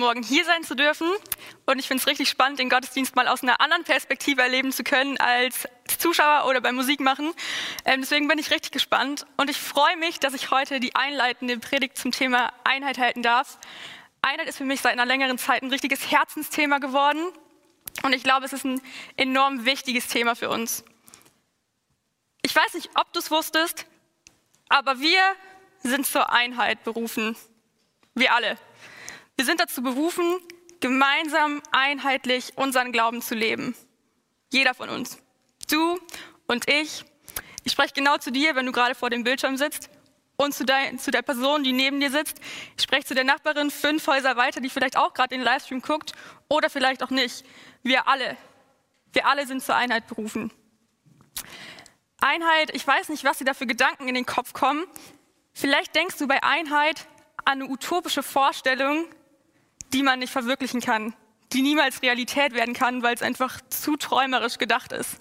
Morgen hier sein zu dürfen. Und ich finde es richtig spannend, den Gottesdienst mal aus einer anderen Perspektive erleben zu können als Zuschauer oder beim Musikmachen. Ähm, deswegen bin ich richtig gespannt. Und ich freue mich, dass ich heute die einleitende Predigt zum Thema Einheit halten darf. Einheit ist für mich seit einer längeren Zeit ein richtiges Herzensthema geworden. Und ich glaube, es ist ein enorm wichtiges Thema für uns. Ich weiß nicht, ob du es wusstest, aber wir sind zur Einheit berufen. Wir alle. Wir sind dazu berufen, gemeinsam einheitlich unseren Glauben zu leben. Jeder von uns. Du und ich. Ich spreche genau zu dir, wenn du gerade vor dem Bildschirm sitzt. Und zu der, zu der Person, die neben dir sitzt. Ich spreche zu der Nachbarin fünf Häuser weiter, die vielleicht auch gerade den Livestream guckt oder vielleicht auch nicht. Wir alle. Wir alle sind zur Einheit berufen. Einheit, ich weiß nicht, was dir da für Gedanken in den Kopf kommen. Vielleicht denkst du bei Einheit an eine utopische Vorstellung, die man nicht verwirklichen kann, die niemals Realität werden kann, weil es einfach zu träumerisch gedacht ist.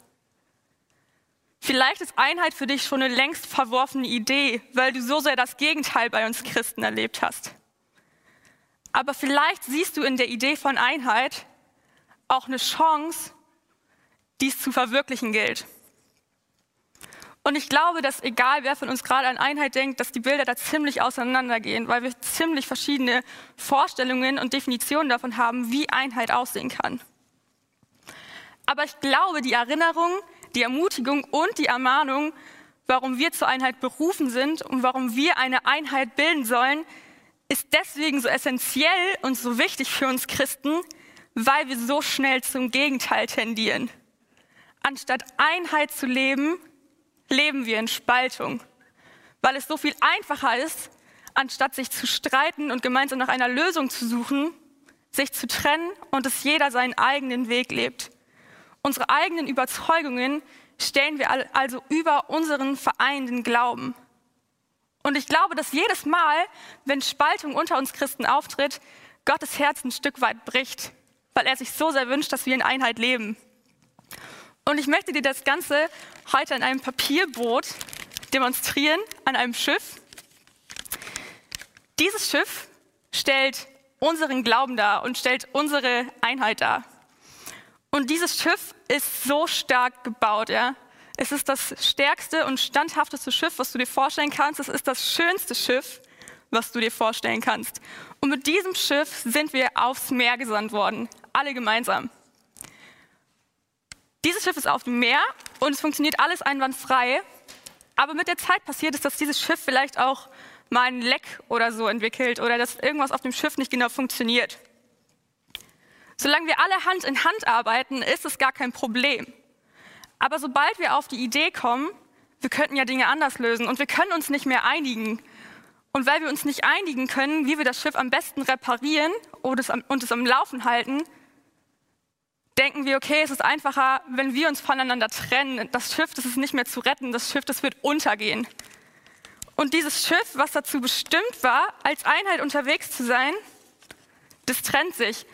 Vielleicht ist Einheit für dich schon eine längst verworfene Idee, weil du so sehr das Gegenteil bei uns Christen erlebt hast. Aber vielleicht siehst du in der Idee von Einheit auch eine Chance, die es zu verwirklichen gilt. Und ich glaube, dass egal wer von uns gerade an Einheit denkt, dass die Bilder da ziemlich auseinandergehen, weil wir ziemlich verschiedene Vorstellungen und Definitionen davon haben, wie Einheit aussehen kann. Aber ich glaube, die Erinnerung, die Ermutigung und die Ermahnung, warum wir zur Einheit berufen sind und warum wir eine Einheit bilden sollen, ist deswegen so essentiell und so wichtig für uns Christen, weil wir so schnell zum Gegenteil tendieren. Anstatt Einheit zu leben, leben wir in Spaltung, weil es so viel einfacher ist, anstatt sich zu streiten und gemeinsam nach einer Lösung zu suchen, sich zu trennen und dass jeder seinen eigenen Weg lebt. Unsere eigenen Überzeugungen stellen wir also über unseren vereinenden Glauben. Und ich glaube, dass jedes Mal, wenn Spaltung unter uns Christen auftritt, Gottes Herz ein Stück weit bricht, weil er sich so sehr wünscht, dass wir in Einheit leben. Und ich möchte dir das Ganze heute an einem Papierboot demonstrieren, an einem Schiff. Dieses Schiff stellt unseren Glauben dar und stellt unsere Einheit dar. Und dieses Schiff ist so stark gebaut, ja. Es ist das stärkste und standhafteste Schiff, was du dir vorstellen kannst. Es ist das schönste Schiff, was du dir vorstellen kannst. Und mit diesem Schiff sind wir aufs Meer gesandt worden, alle gemeinsam. Dieses Schiff ist auf dem Meer und es funktioniert alles einwandfrei. Aber mit der Zeit passiert es, dass dieses Schiff vielleicht auch mal ein Leck oder so entwickelt oder dass irgendwas auf dem Schiff nicht genau funktioniert. Solange wir alle Hand in Hand arbeiten, ist es gar kein Problem. Aber sobald wir auf die Idee kommen, wir könnten ja Dinge anders lösen und wir können uns nicht mehr einigen. Und weil wir uns nicht einigen können, wie wir das Schiff am besten reparieren und es am Laufen halten, denken wir, okay, es ist einfacher, wenn wir uns voneinander trennen. Das Schiff, das ist nicht mehr zu retten, das Schiff, das wird untergehen. Und dieses Schiff, was dazu bestimmt war, als Einheit unterwegs zu sein, das trennt sich.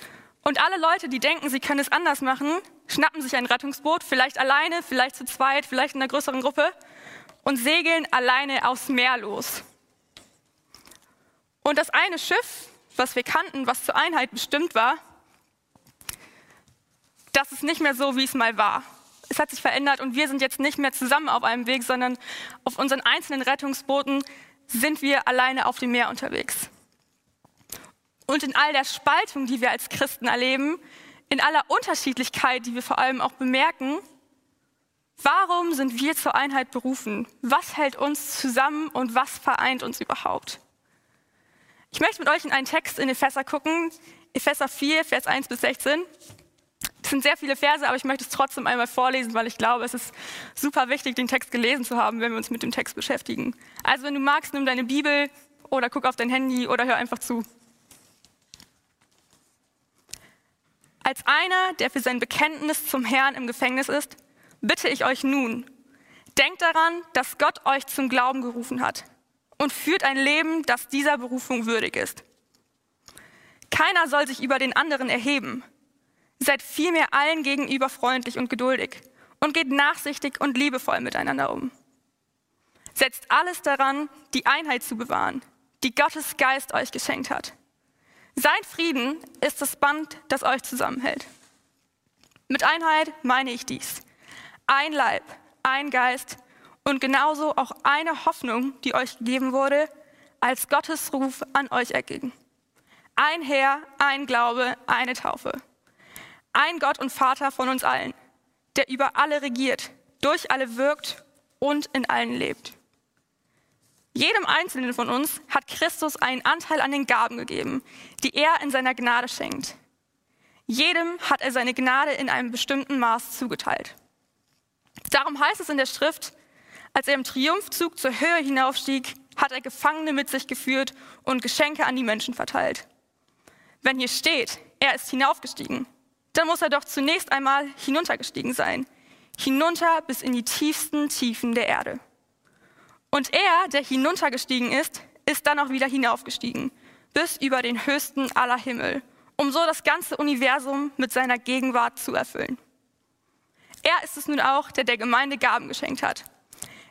Und alle Leute, die denken, sie können es anders machen, schnappen sich ein Rettungsboot, vielleicht alleine, vielleicht zu zweit, vielleicht in einer größeren Gruppe und segeln alleine aufs Meer los. Und das eine Schiff, was wir kannten, was zur Einheit bestimmt war, das ist nicht mehr so, wie es mal war. Es hat sich verändert und wir sind jetzt nicht mehr zusammen auf einem Weg, sondern auf unseren einzelnen Rettungsbooten sind wir alleine auf dem Meer unterwegs. Und in all der Spaltung, die wir als Christen erleben, in aller Unterschiedlichkeit, die wir vor allem auch bemerken, warum sind wir zur Einheit berufen? Was hält uns zusammen und was vereint uns überhaupt? Ich möchte mit euch in einen Text in Epheser gucken, Epheser 4, Vers 1 bis 16. Es sind sehr viele Verse, aber ich möchte es trotzdem einmal vorlesen, weil ich glaube, es ist super wichtig, den Text gelesen zu haben, wenn wir uns mit dem Text beschäftigen. Also wenn du magst, nimm deine Bibel oder guck auf dein Handy oder hör einfach zu. Als einer, der für sein Bekenntnis zum Herrn im Gefängnis ist, bitte ich euch nun, denkt daran, dass Gott euch zum Glauben gerufen hat und führt ein Leben, das dieser Berufung würdig ist. Keiner soll sich über den anderen erheben. Seid vielmehr allen gegenüber freundlich und geduldig und geht nachsichtig und liebevoll miteinander um. Setzt alles daran, die Einheit zu bewahren, die Gottes Geist euch geschenkt hat. Sein Frieden ist das Band, das euch zusammenhält. Mit Einheit meine ich dies. Ein Leib, ein Geist und genauso auch eine Hoffnung, die euch gegeben wurde, als Gottes Ruf an euch erging. Ein Herr, ein Glaube, eine Taufe. Ein Gott und Vater von uns allen, der über alle regiert, durch alle wirkt und in allen lebt. Jedem Einzelnen von uns hat Christus einen Anteil an den Gaben gegeben, die er in seiner Gnade schenkt. Jedem hat er seine Gnade in einem bestimmten Maß zugeteilt. Darum heißt es in der Schrift, als er im Triumphzug zur Höhe hinaufstieg, hat er Gefangene mit sich geführt und Geschenke an die Menschen verteilt. Wenn hier steht, er ist hinaufgestiegen, dann muss er doch zunächst einmal hinuntergestiegen sein, hinunter bis in die tiefsten Tiefen der Erde. Und er, der hinuntergestiegen ist, ist dann auch wieder hinaufgestiegen, bis über den höchsten aller Himmel, um so das ganze Universum mit seiner Gegenwart zu erfüllen. Er ist es nun auch, der der Gemeinde Gaben geschenkt hat.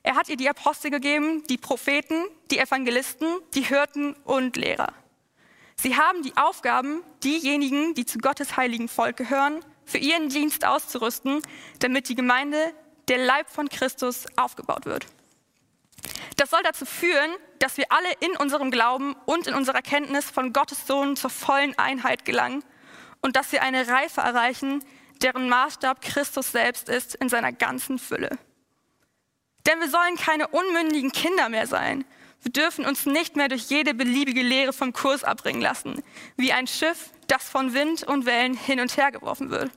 Er hat ihr die Apostel gegeben, die Propheten, die Evangelisten, die Hirten und Lehrer. Sie haben die Aufgaben, diejenigen, die zu Gottes heiligen Volk gehören, für ihren Dienst auszurüsten, damit die Gemeinde, der Leib von Christus, aufgebaut wird. Das soll dazu führen, dass wir alle in unserem Glauben und in unserer Kenntnis von Gottes Sohn zur vollen Einheit gelangen und dass wir eine Reife erreichen, deren Maßstab Christus selbst ist in seiner ganzen Fülle. Denn wir sollen keine unmündigen Kinder mehr sein. Wir dürfen uns nicht mehr durch jede beliebige Lehre vom Kurs abbringen lassen, wie ein Schiff, das von Wind und Wellen hin und her geworfen wird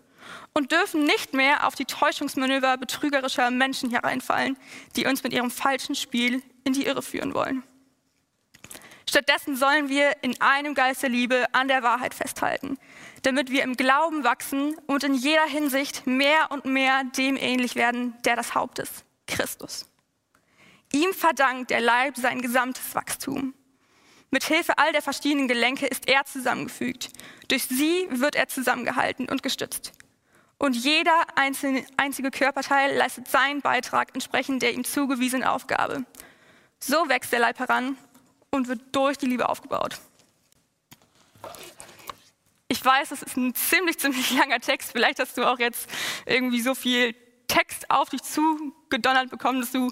und dürfen nicht mehr auf die Täuschungsmanöver betrügerischer Menschen hereinfallen, die uns mit ihrem falschen Spiel in die Irre führen wollen. Stattdessen sollen wir in einem Geist der Liebe an der Wahrheit festhalten, damit wir im Glauben wachsen und in jeder Hinsicht mehr und mehr dem ähnlich werden, der das Haupt ist, Christus. Ihm verdankt der Leib sein gesamtes Wachstum. Mit Hilfe all der verschiedenen Gelenke ist er zusammengefügt. Durch sie wird er zusammengehalten und gestützt. Und jeder einzelne, einzige Körperteil leistet seinen Beitrag entsprechend der ihm zugewiesenen Aufgabe. So wächst der Leib heran und wird durch die Liebe aufgebaut. Ich weiß, es ist ein ziemlich, ziemlich langer Text. Vielleicht hast du auch jetzt irgendwie so viel Text auf dich zugedonnert bekommen, dass du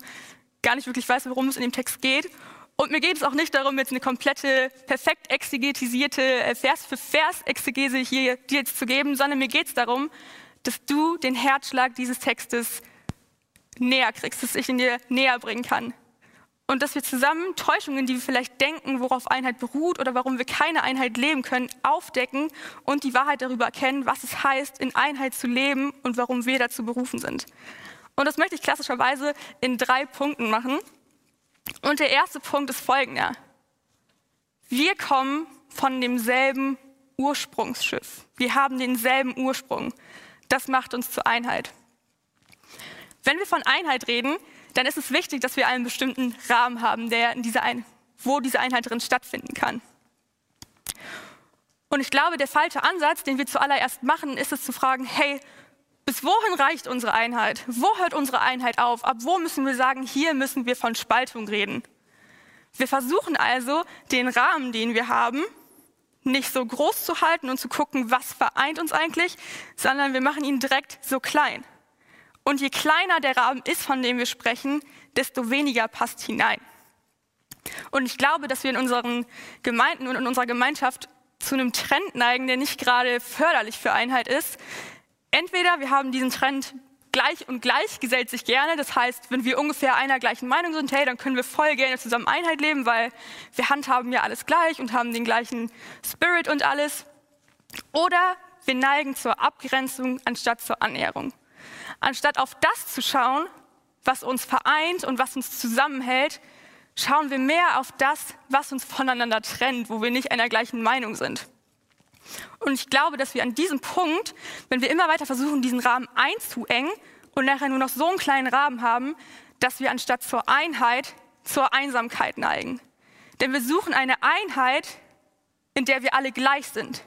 gar nicht wirklich weißt, worum es in dem Text geht. Und mir geht es auch nicht darum, jetzt eine komplette, perfekt exegetisierte äh, Vers für Vers Exegese hier dir jetzt zu geben, sondern mir geht es darum, dass du den Herzschlag dieses Textes näher kriegst, dass ich ihn dir näher bringen kann. Und dass wir zusammen Täuschungen, die wir vielleicht denken, worauf Einheit beruht oder warum wir keine Einheit leben können, aufdecken und die Wahrheit darüber erkennen, was es heißt, in Einheit zu leben und warum wir dazu berufen sind. Und das möchte ich klassischerweise in drei Punkten machen. Und der erste Punkt ist folgender. Wir kommen von demselben Ursprungsschiff. Wir haben denselben Ursprung. Das macht uns zur Einheit. Wenn wir von Einheit reden, dann ist es wichtig, dass wir einen bestimmten Rahmen haben, der in dieser Ein wo diese Einheit drin stattfinden kann. Und ich glaube, der falsche Ansatz, den wir zuallererst machen, ist es zu fragen, hey, bis wohin reicht unsere Einheit? Wo hört unsere Einheit auf? Ab wo müssen wir sagen, hier müssen wir von Spaltung reden? Wir versuchen also, den Rahmen, den wir haben, nicht so groß zu halten und zu gucken, was vereint uns eigentlich, sondern wir machen ihn direkt so klein. Und je kleiner der Rahmen ist, von dem wir sprechen, desto weniger passt hinein. Und ich glaube, dass wir in unseren Gemeinden und in unserer Gemeinschaft zu einem Trend neigen, der nicht gerade förderlich für Einheit ist. Entweder wir haben diesen Trend gleich und gleich gesellt sich gerne. Das heißt, wenn wir ungefähr einer gleichen Meinung sind, hey, dann können wir voll gerne zusammen Einheit leben, weil wir handhaben ja alles gleich und haben den gleichen Spirit und alles. Oder wir neigen zur Abgrenzung anstatt zur Annäherung. Anstatt auf das zu schauen, was uns vereint und was uns zusammenhält, schauen wir mehr auf das, was uns voneinander trennt, wo wir nicht einer gleichen Meinung sind. Und ich glaube, dass wir an diesem Punkt, wenn wir immer weiter versuchen, diesen Rahmen einzuengen und nachher nur noch so einen kleinen Rahmen haben, dass wir anstatt zur Einheit zur Einsamkeit neigen. Denn wir suchen eine Einheit, in der wir alle gleich sind.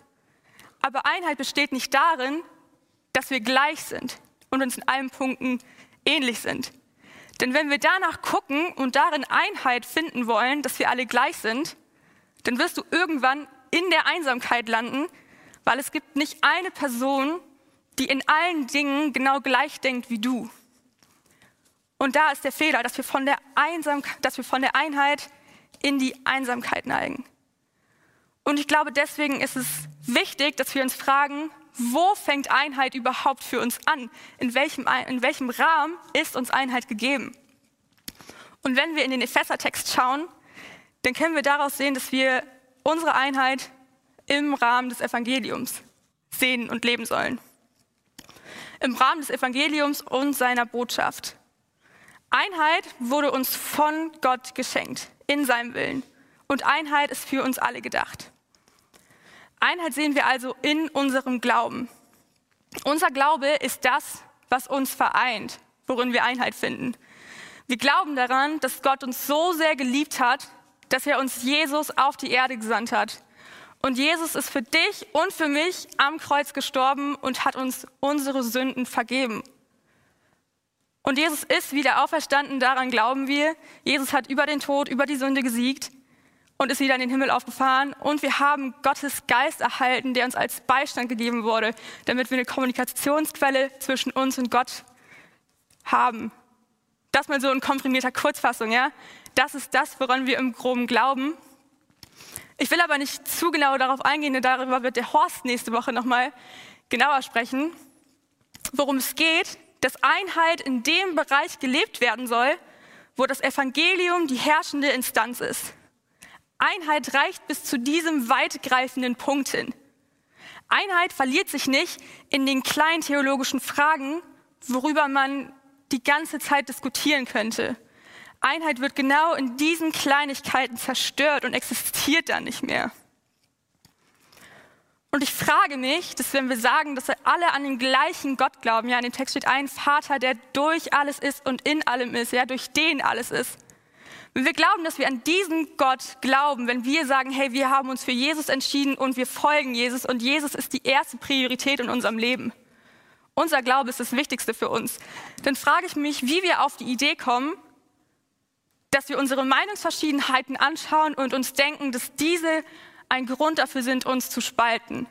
Aber Einheit besteht nicht darin, dass wir gleich sind und uns in allen Punkten ähnlich sind. Denn wenn wir danach gucken und darin Einheit finden wollen, dass wir alle gleich sind, dann wirst du irgendwann in der Einsamkeit landen, weil es gibt nicht eine Person, die in allen Dingen genau gleich denkt wie du. Und da ist der Fehler, dass wir von der, Einsam dass wir von der Einheit in die Einsamkeit neigen. Und ich glaube, deswegen ist es wichtig, dass wir uns fragen, wo fängt Einheit überhaupt für uns an? In welchem, in welchem Rahmen ist uns Einheit gegeben? Und wenn wir in den Epheser-Text schauen, dann können wir daraus sehen, dass wir unsere Einheit im Rahmen des Evangeliums sehen und leben sollen. Im Rahmen des Evangeliums und seiner Botschaft. Einheit wurde uns von Gott geschenkt, in seinem Willen. Und Einheit ist für uns alle gedacht. Einheit sehen wir also in unserem Glauben. Unser Glaube ist das, was uns vereint, worin wir Einheit finden. Wir glauben daran, dass Gott uns so sehr geliebt hat, dass er uns Jesus auf die Erde gesandt hat. Und Jesus ist für dich und für mich am Kreuz gestorben und hat uns unsere Sünden vergeben. Und Jesus ist wieder auferstanden, daran glauben wir. Jesus hat über den Tod, über die Sünde gesiegt und ist wieder in den Himmel aufgefahren. Und wir haben Gottes Geist erhalten, der uns als Beistand gegeben wurde, damit wir eine Kommunikationsquelle zwischen uns und Gott haben. Das mal so in komprimierter Kurzfassung, ja. Das ist das, woran wir im Groben glauben. Ich will aber nicht zu genau darauf eingehen, denn darüber wird der Horst nächste Woche nochmal genauer sprechen, worum es geht, dass Einheit in dem Bereich gelebt werden soll, wo das Evangelium die herrschende Instanz ist. Einheit reicht bis zu diesem weitgreifenden Punkt hin. Einheit verliert sich nicht in den kleinen theologischen Fragen, worüber man die ganze Zeit diskutieren könnte. Einheit wird genau in diesen Kleinigkeiten zerstört und existiert dann nicht mehr. Und ich frage mich, dass wenn wir sagen, dass wir alle an den gleichen Gott glauben, ja, in dem Text steht ein Vater, der durch alles ist und in allem ist, ja, durch den alles ist. Wenn wir glauben, dass wir an diesen Gott glauben, wenn wir sagen, hey, wir haben uns für Jesus entschieden und wir folgen Jesus und Jesus ist die erste Priorität in unserem Leben, unser Glaube ist das Wichtigste für uns. Dann frage ich mich, wie wir auf die Idee kommen, dass wir unsere Meinungsverschiedenheiten anschauen und uns denken, dass diese ein Grund dafür sind, uns zu spalten.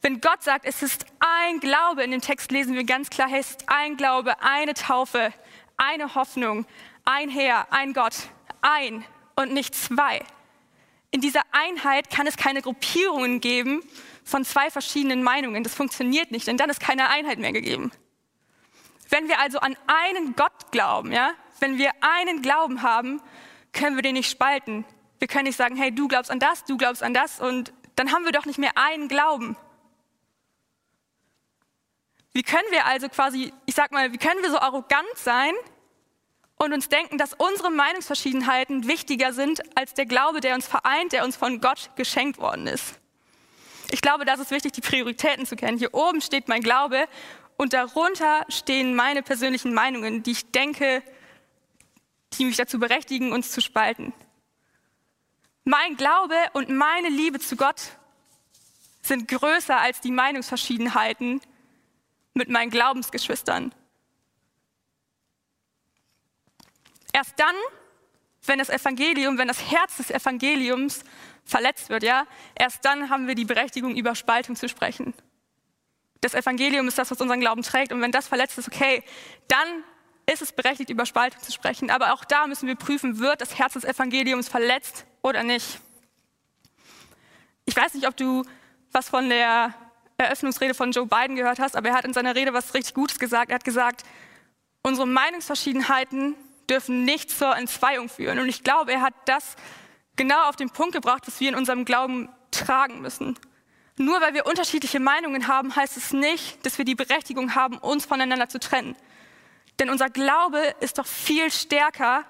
Wenn Gott sagt, es ist ein Glaube, in dem Text lesen wir ganz klar, es ist ein Glaube, eine Taufe, eine Hoffnung, ein Herr, ein Gott, ein und nicht zwei. In dieser Einheit kann es keine Gruppierungen geben, von zwei verschiedenen Meinungen. Das funktioniert nicht, denn dann ist keine Einheit mehr gegeben. Wenn wir also an einen Gott glauben, ja, wenn wir einen Glauben haben, können wir den nicht spalten. Wir können nicht sagen, hey, du glaubst an das, du glaubst an das und dann haben wir doch nicht mehr einen Glauben. Wie können wir also quasi, ich sag mal, wie können wir so arrogant sein und uns denken, dass unsere Meinungsverschiedenheiten wichtiger sind als der Glaube, der uns vereint, der uns von Gott geschenkt worden ist? Ich glaube, das ist wichtig, die Prioritäten zu kennen. Hier oben steht mein Glaube und darunter stehen meine persönlichen Meinungen, die ich denke, die mich dazu berechtigen, uns zu spalten. Mein Glaube und meine Liebe zu Gott sind größer als die Meinungsverschiedenheiten mit meinen Glaubensgeschwistern. Erst dann, wenn das Evangelium, wenn das Herz des Evangeliums verletzt wird, ja, erst dann haben wir die Berechtigung, über Spaltung zu sprechen. Das Evangelium ist das, was unseren Glauben trägt. Und wenn das verletzt ist, okay, dann ist es berechtigt, über Spaltung zu sprechen. Aber auch da müssen wir prüfen, wird das Herz des Evangeliums verletzt oder nicht. Ich weiß nicht, ob du was von der Eröffnungsrede von Joe Biden gehört hast, aber er hat in seiner Rede was richtig Gutes gesagt. Er hat gesagt, unsere Meinungsverschiedenheiten dürfen nicht zur Entzweiung führen. Und ich glaube, er hat das genau auf den Punkt gebracht, was wir in unserem Glauben tragen müssen. Nur weil wir unterschiedliche Meinungen haben, heißt es nicht, dass wir die Berechtigung haben, uns voneinander zu trennen. Denn unser Glaube ist doch viel stärker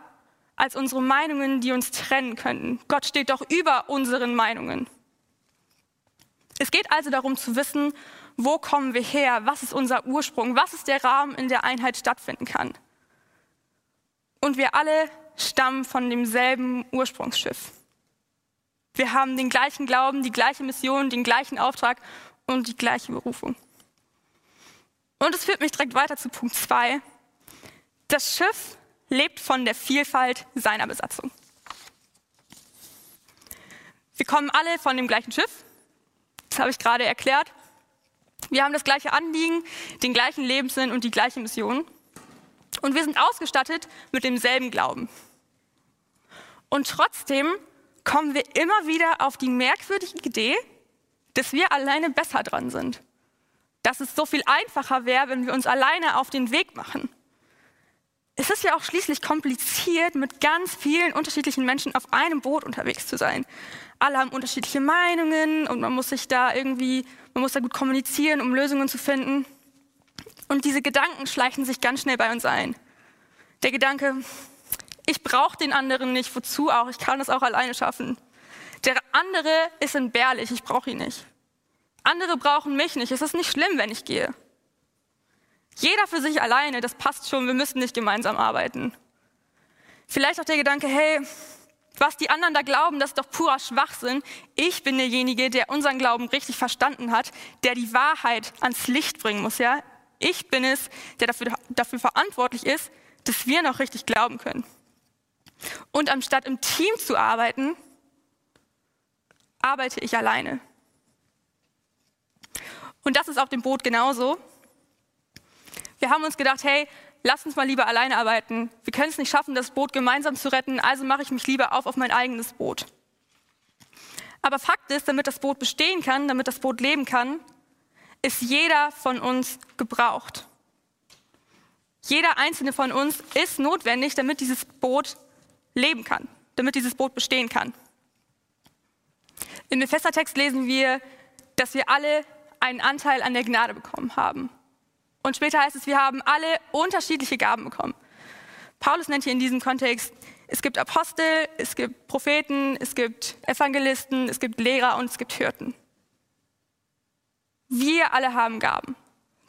als unsere Meinungen, die uns trennen könnten. Gott steht doch über unseren Meinungen. Es geht also darum zu wissen, wo kommen wir her, was ist unser Ursprung, was ist der Rahmen, in der Einheit stattfinden kann. Und wir alle stammen von demselben Ursprungsschiff. Wir haben den gleichen Glauben, die gleiche Mission, den gleichen Auftrag und die gleiche Berufung. Und es führt mich direkt weiter zu Punkt 2. Das Schiff lebt von der Vielfalt seiner Besatzung. Wir kommen alle von dem gleichen Schiff. Das habe ich gerade erklärt. Wir haben das gleiche Anliegen, den gleichen Lebenssinn und die gleiche Mission. Und wir sind ausgestattet mit demselben Glauben. Und trotzdem kommen wir immer wieder auf die merkwürdige Idee, dass wir alleine besser dran sind. Dass es so viel einfacher wäre, wenn wir uns alleine auf den Weg machen. Es ist ja auch schließlich kompliziert, mit ganz vielen unterschiedlichen Menschen auf einem Boot unterwegs zu sein. Alle haben unterschiedliche Meinungen und man muss sich da irgendwie, man muss da gut kommunizieren, um Lösungen zu finden. Und diese Gedanken schleichen sich ganz schnell bei uns ein. Der Gedanke, ich brauche den anderen nicht, wozu auch, ich kann das auch alleine schaffen. Der andere ist entbehrlich, ich brauche ihn nicht. Andere brauchen mich nicht, es ist nicht schlimm, wenn ich gehe. Jeder für sich alleine, das passt schon, wir müssen nicht gemeinsam arbeiten. Vielleicht auch der Gedanke, hey, was die anderen da glauben, das ist doch purer Schwachsinn. Ich bin derjenige, der unseren Glauben richtig verstanden hat, der die Wahrheit ans Licht bringen muss, ja? Ich bin es, der dafür, dafür verantwortlich ist, dass wir noch richtig glauben können. Und anstatt im Team zu arbeiten, arbeite ich alleine. Und das ist auf dem Boot genauso. Wir haben uns gedacht, hey, lass uns mal lieber alleine arbeiten. Wir können es nicht schaffen, das Boot gemeinsam zu retten, also mache ich mich lieber auf auf mein eigenes Boot. Aber Fakt ist, damit das Boot bestehen kann, damit das Boot leben kann, ist jeder von uns gebraucht. Jeder einzelne von uns ist notwendig, damit dieses Boot leben kann, damit dieses Boot bestehen kann. Im Ephesertext lesen wir, dass wir alle einen Anteil an der Gnade bekommen haben. Und später heißt es, wir haben alle unterschiedliche Gaben bekommen. Paulus nennt hier in diesem Kontext, es gibt Apostel, es gibt Propheten, es gibt Evangelisten, es gibt Lehrer und es gibt Hirten. Wir alle haben Gaben.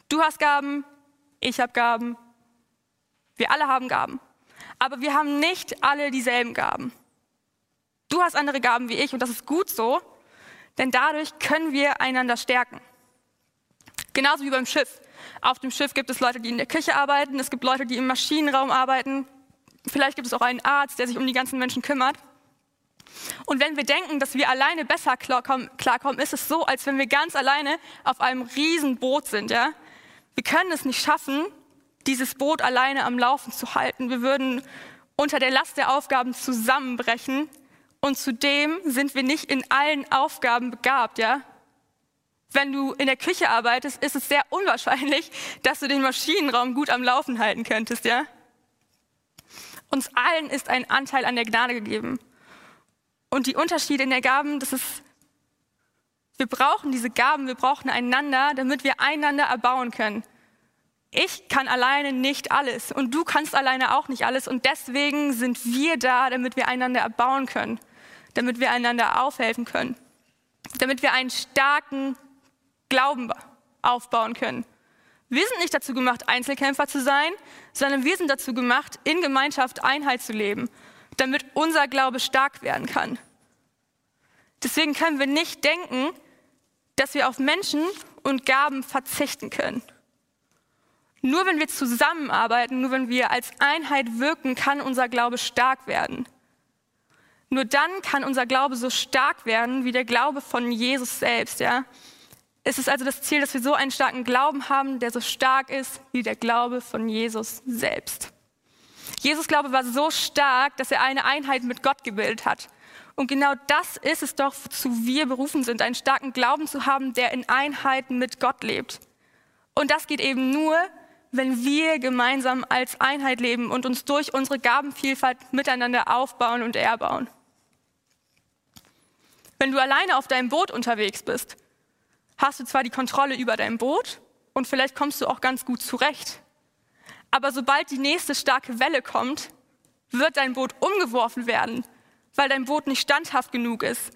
Du hast Gaben, ich habe Gaben, wir alle haben Gaben. Aber wir haben nicht alle dieselben Gaben. Du hast andere Gaben wie ich und das ist gut so, denn dadurch können wir einander stärken. Genauso wie beim Schiff. Auf dem Schiff gibt es Leute, die in der Küche arbeiten, es gibt Leute, die im Maschinenraum arbeiten. Vielleicht gibt es auch einen Arzt, der sich um die ganzen Menschen kümmert. Und wenn wir denken, dass wir alleine besser klarkommen, ist es so, als wenn wir ganz alleine auf einem riesen Boot sind. Ja? Wir können es nicht schaffen, dieses Boot alleine am Laufen zu halten. Wir würden unter der Last der Aufgaben zusammenbrechen. Und zudem sind wir nicht in allen Aufgaben begabt, ja? Wenn du in der Küche arbeitest, ist es sehr unwahrscheinlich, dass du den Maschinenraum gut am Laufen halten könntest, ja? Uns allen ist ein Anteil an der Gnade gegeben. Und die Unterschiede in der Gaben, das ist, wir brauchen diese Gaben, wir brauchen einander, damit wir einander erbauen können. Ich kann alleine nicht alles und du kannst alleine auch nicht alles und deswegen sind wir da, damit wir einander erbauen können, damit wir einander aufhelfen können, damit wir einen starken Glauben aufbauen können. Wir sind nicht dazu gemacht, Einzelkämpfer zu sein, sondern wir sind dazu gemacht, in Gemeinschaft Einheit zu leben damit unser Glaube stark werden kann. Deswegen können wir nicht denken, dass wir auf Menschen und Gaben verzichten können. Nur wenn wir zusammenarbeiten, nur wenn wir als Einheit wirken, kann unser Glaube stark werden. Nur dann kann unser Glaube so stark werden wie der Glaube von Jesus selbst. Ja? Es ist also das Ziel, dass wir so einen starken Glauben haben, der so stark ist wie der Glaube von Jesus selbst. Jesus Glaube war so stark, dass er eine Einheit mit Gott gebildet hat. Und genau das ist es doch, wozu wir berufen sind, einen starken Glauben zu haben, der in Einheit mit Gott lebt. Und das geht eben nur, wenn wir gemeinsam als Einheit leben und uns durch unsere Gabenvielfalt miteinander aufbauen und erbauen. Wenn du alleine auf deinem Boot unterwegs bist, hast du zwar die Kontrolle über dein Boot und vielleicht kommst du auch ganz gut zurecht. Aber sobald die nächste starke Welle kommt, wird dein Boot umgeworfen werden, weil dein Boot nicht standhaft genug ist.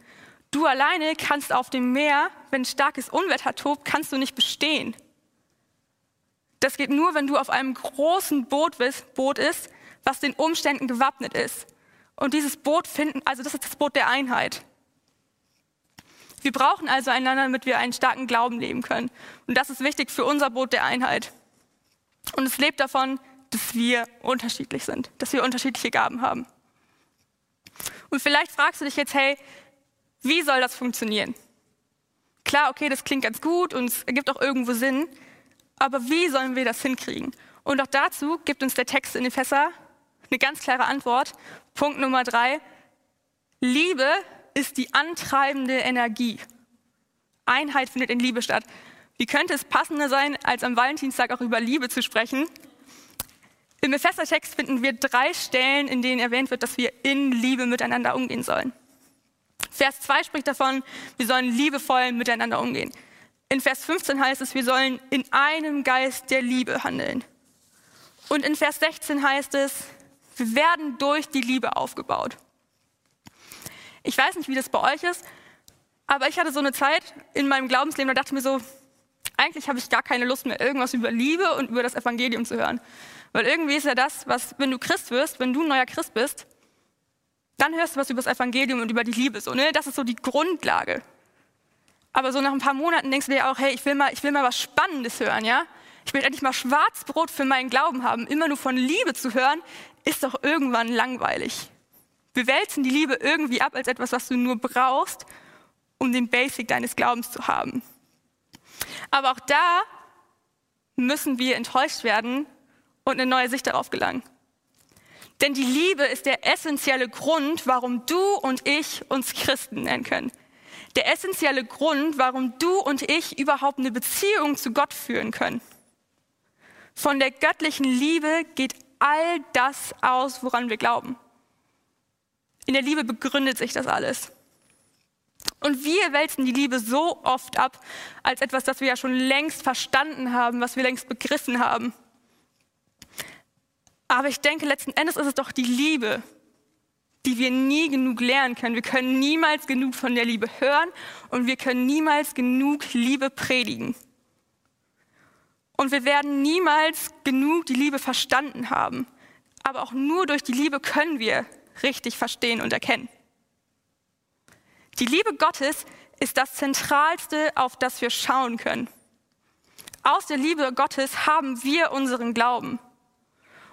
Du alleine kannst auf dem Meer, wenn starkes Unwetter tobt, kannst du nicht bestehen. Das geht nur, wenn du auf einem großen Boot bist, Boot ist, was den Umständen gewappnet ist. Und dieses Boot finden, also das ist das Boot der Einheit. Wir brauchen also einander, damit wir einen starken Glauben leben können. Und das ist wichtig für unser Boot der Einheit. Und es lebt davon, dass wir unterschiedlich sind, dass wir unterschiedliche Gaben haben. Und vielleicht fragst du dich jetzt, hey, wie soll das funktionieren? Klar, okay, das klingt ganz gut und es ergibt auch irgendwo Sinn, aber wie sollen wir das hinkriegen? Und auch dazu gibt uns der Text in Epheser eine ganz klare Antwort. Punkt Nummer drei. Liebe ist die antreibende Energie. Einheit findet in Liebe statt. Wie könnte es passender sein, als am Valentinstag auch über Liebe zu sprechen? Im Epheser-Text finden wir drei Stellen, in denen erwähnt wird, dass wir in Liebe miteinander umgehen sollen. Vers 2 spricht davon, wir sollen liebevoll miteinander umgehen. In Vers 15 heißt es, wir sollen in einem Geist der Liebe handeln. Und in Vers 16 heißt es, wir werden durch die Liebe aufgebaut. Ich weiß nicht, wie das bei euch ist, aber ich hatte so eine Zeit in meinem Glaubensleben, da dachte ich mir so, eigentlich habe ich gar keine Lust mehr, irgendwas über Liebe und über das Evangelium zu hören. Weil irgendwie ist ja das, was, wenn du Christ wirst, wenn du ein neuer Christ bist, dann hörst du was über das Evangelium und über die Liebe. So, ne? Das ist so die Grundlage. Aber so nach ein paar Monaten denkst du dir auch, hey, ich will mal, ich will mal was Spannendes hören, ja? Ich will endlich mal Schwarzbrot für meinen Glauben haben. Immer nur von Liebe zu hören, ist doch irgendwann langweilig. Wir wälzen die Liebe irgendwie ab als etwas, was du nur brauchst, um den Basic deines Glaubens zu haben. Aber auch da müssen wir enttäuscht werden und eine neue Sicht darauf gelangen. Denn die Liebe ist der essentielle Grund, warum du und ich uns Christen nennen können. Der essentielle Grund, warum du und ich überhaupt eine Beziehung zu Gott führen können. Von der göttlichen Liebe geht all das aus, woran wir glauben. In der Liebe begründet sich das alles. Und wir wälzen die Liebe so oft ab, als etwas, das wir ja schon längst verstanden haben, was wir längst begriffen haben. Aber ich denke, letzten Endes ist es doch die Liebe, die wir nie genug lernen können. Wir können niemals genug von der Liebe hören und wir können niemals genug Liebe predigen. Und wir werden niemals genug die Liebe verstanden haben. Aber auch nur durch die Liebe können wir richtig verstehen und erkennen. Die Liebe Gottes ist das Zentralste, auf das wir schauen können. Aus der Liebe Gottes haben wir unseren Glauben.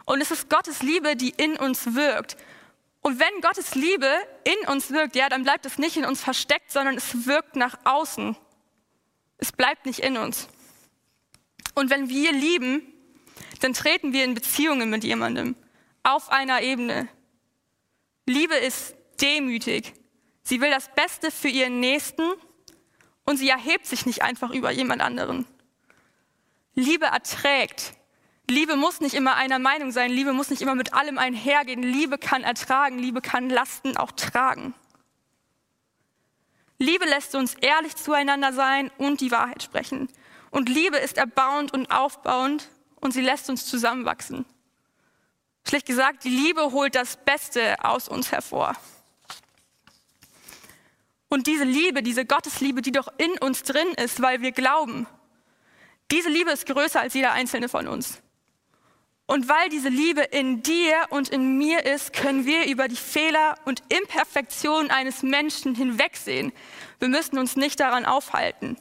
Und es ist Gottes Liebe, die in uns wirkt. Und wenn Gottes Liebe in uns wirkt, ja, dann bleibt es nicht in uns versteckt, sondern es wirkt nach außen. Es bleibt nicht in uns. Und wenn wir lieben, dann treten wir in Beziehungen mit jemandem auf einer Ebene. Liebe ist demütig. Sie will das Beste für ihren Nächsten und sie erhebt sich nicht einfach über jemand anderen. Liebe erträgt. Liebe muss nicht immer einer Meinung sein. Liebe muss nicht immer mit allem einhergehen. Liebe kann ertragen. Liebe kann Lasten auch tragen. Liebe lässt uns ehrlich zueinander sein und die Wahrheit sprechen. Und Liebe ist erbauend und aufbauend und sie lässt uns zusammenwachsen. Schlicht gesagt, die Liebe holt das Beste aus uns hervor. Und diese Liebe, diese Gottesliebe, die doch in uns drin ist, weil wir glauben, diese Liebe ist größer als jeder einzelne von uns. Und weil diese Liebe in dir und in mir ist, können wir über die Fehler und Imperfektionen eines Menschen hinwegsehen. Wir müssen uns nicht daran aufhalten.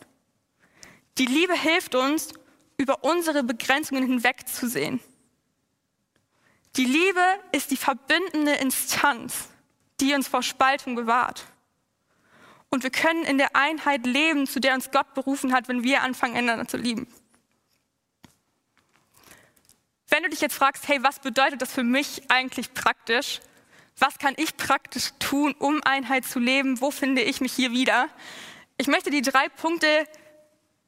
Die Liebe hilft uns, über unsere Begrenzungen hinwegzusehen. Die Liebe ist die verbindende Instanz, die uns vor Spaltung bewahrt. Und wir können in der Einheit leben, zu der uns Gott berufen hat, wenn wir anfangen, einander zu lieben. Wenn du dich jetzt fragst, hey, was bedeutet das für mich eigentlich praktisch? Was kann ich praktisch tun, um Einheit zu leben? Wo finde ich mich hier wieder? Ich möchte die drei Punkte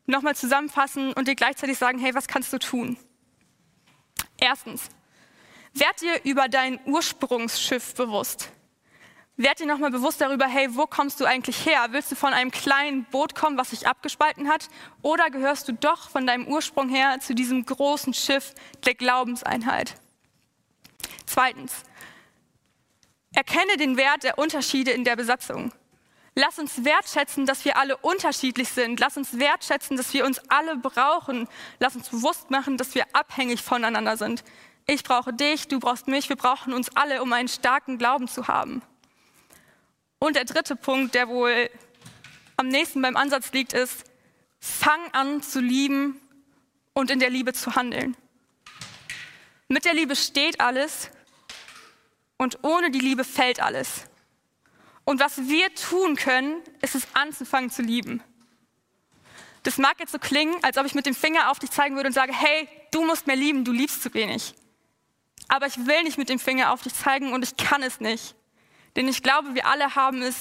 nochmal zusammenfassen und dir gleichzeitig sagen, hey, was kannst du tun? Erstens, werd dir über dein Ursprungsschiff bewusst. Werd dir nochmal bewusst darüber, hey, wo kommst du eigentlich her? Willst du von einem kleinen Boot kommen, was sich abgespalten hat? Oder gehörst du doch von deinem Ursprung her zu diesem großen Schiff der Glaubenseinheit? Zweitens, Erkenne den Wert der Unterschiede in der Besatzung. Lass uns wertschätzen, dass wir alle unterschiedlich sind. Lass uns wertschätzen, dass wir uns alle brauchen. Lass uns bewusst machen, dass wir abhängig voneinander sind. Ich brauche dich, du brauchst mich, wir brauchen uns alle, um einen starken Glauben zu haben. Und der dritte Punkt, der wohl am nächsten beim Ansatz liegt, ist, fang an zu lieben und in der Liebe zu handeln. Mit der Liebe steht alles und ohne die Liebe fällt alles. Und was wir tun können, ist es anzufangen zu lieben. Das mag jetzt so klingen, als ob ich mit dem Finger auf dich zeigen würde und sage, hey, du musst mehr lieben, du liebst zu wenig. Aber ich will nicht mit dem Finger auf dich zeigen und ich kann es nicht. Denn ich glaube, wir alle haben es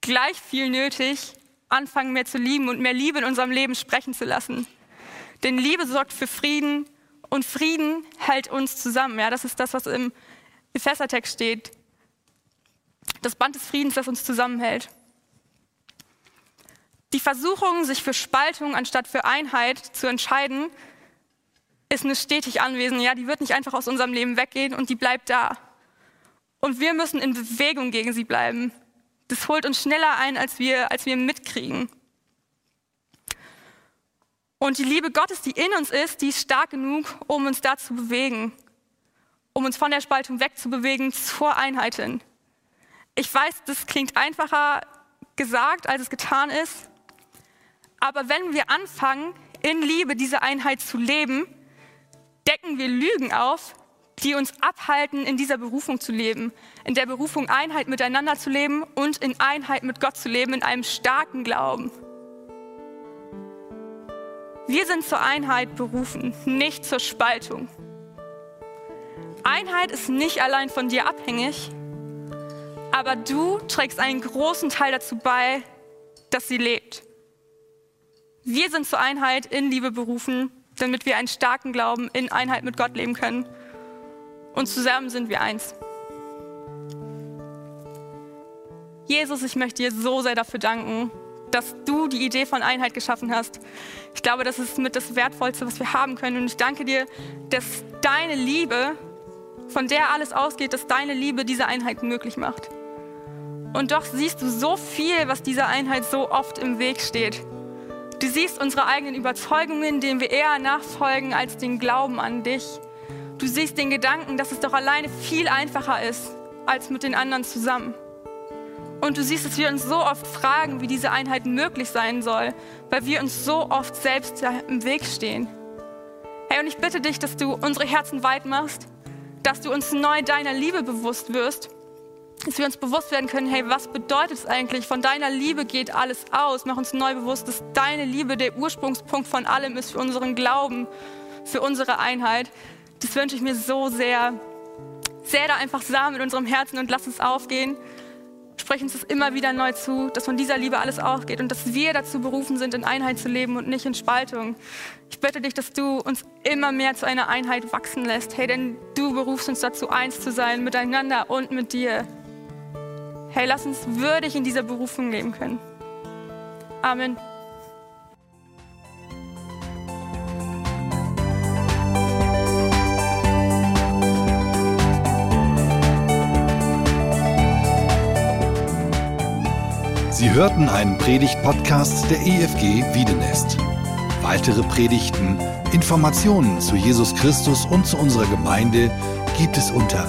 gleich viel nötig, anfangen mehr zu lieben und mehr Liebe in unserem Leben sprechen zu lassen. Denn Liebe sorgt für Frieden und Frieden hält uns zusammen. Ja, das ist das, was im Ephesertext steht. Das Band des Friedens, das uns zusammenhält. Die Versuchung, sich für Spaltung anstatt für Einheit zu entscheiden, ist eine stetig anwesend. Ja, die wird nicht einfach aus unserem Leben weggehen und die bleibt da. Und wir müssen in Bewegung gegen sie bleiben. Das holt uns schneller ein, als wir, als wir mitkriegen. Und die Liebe Gottes, die in uns ist, die ist stark genug, um uns da zu bewegen, um uns von der Spaltung wegzubewegen zur Einheit hin. Ich weiß, das klingt einfacher gesagt, als es getan ist. Aber wenn wir anfangen, in Liebe diese Einheit zu leben, decken wir Lügen auf, die uns abhalten, in dieser Berufung zu leben, in der Berufung Einheit miteinander zu leben und in Einheit mit Gott zu leben, in einem starken Glauben. Wir sind zur Einheit berufen, nicht zur Spaltung. Einheit ist nicht allein von dir abhängig, aber du trägst einen großen Teil dazu bei, dass sie lebt. Wir sind zur Einheit in Liebe berufen, damit wir einen starken Glauben in Einheit mit Gott leben können. Und zusammen sind wir eins. Jesus, ich möchte dir so sehr dafür danken, dass du die Idee von Einheit geschaffen hast. Ich glaube, das ist mit das Wertvollste, was wir haben können. Und ich danke dir, dass deine Liebe, von der alles ausgeht, dass deine Liebe diese Einheit möglich macht. Und doch siehst du so viel, was dieser Einheit so oft im Weg steht. Du siehst unsere eigenen Überzeugungen, denen wir eher nachfolgen als den Glauben an dich. Du siehst den Gedanken, dass es doch alleine viel einfacher ist als mit den anderen zusammen. Und du siehst, dass wir uns so oft fragen, wie diese Einheit möglich sein soll, weil wir uns so oft selbst im Weg stehen. Hey, und ich bitte dich, dass du unsere Herzen weit machst, dass du uns neu deiner Liebe bewusst wirst, dass wir uns bewusst werden können, hey, was bedeutet es eigentlich? Von deiner Liebe geht alles aus. Mach uns neu bewusst, dass deine Liebe der Ursprungspunkt von allem ist für unseren Glauben, für unsere Einheit. Das wünsche ich mir so sehr. Sähe da einfach Samen in unserem Herzen und lass es aufgehen spreche uns das immer wieder neu zu, dass von dieser Liebe alles aufgeht und dass wir dazu berufen sind, in Einheit zu leben und nicht in Spaltung. Ich bitte dich, dass du uns immer mehr zu einer Einheit wachsen lässt. Hey, denn du berufst uns dazu, eins zu sein, miteinander und mit dir. Hey, lass uns würdig in dieser Berufung leben können. Amen. Sie hörten einen Predigt-Podcast der EFG Wiedenest. Weitere Predigten, Informationen zu Jesus Christus und zu unserer Gemeinde gibt es unter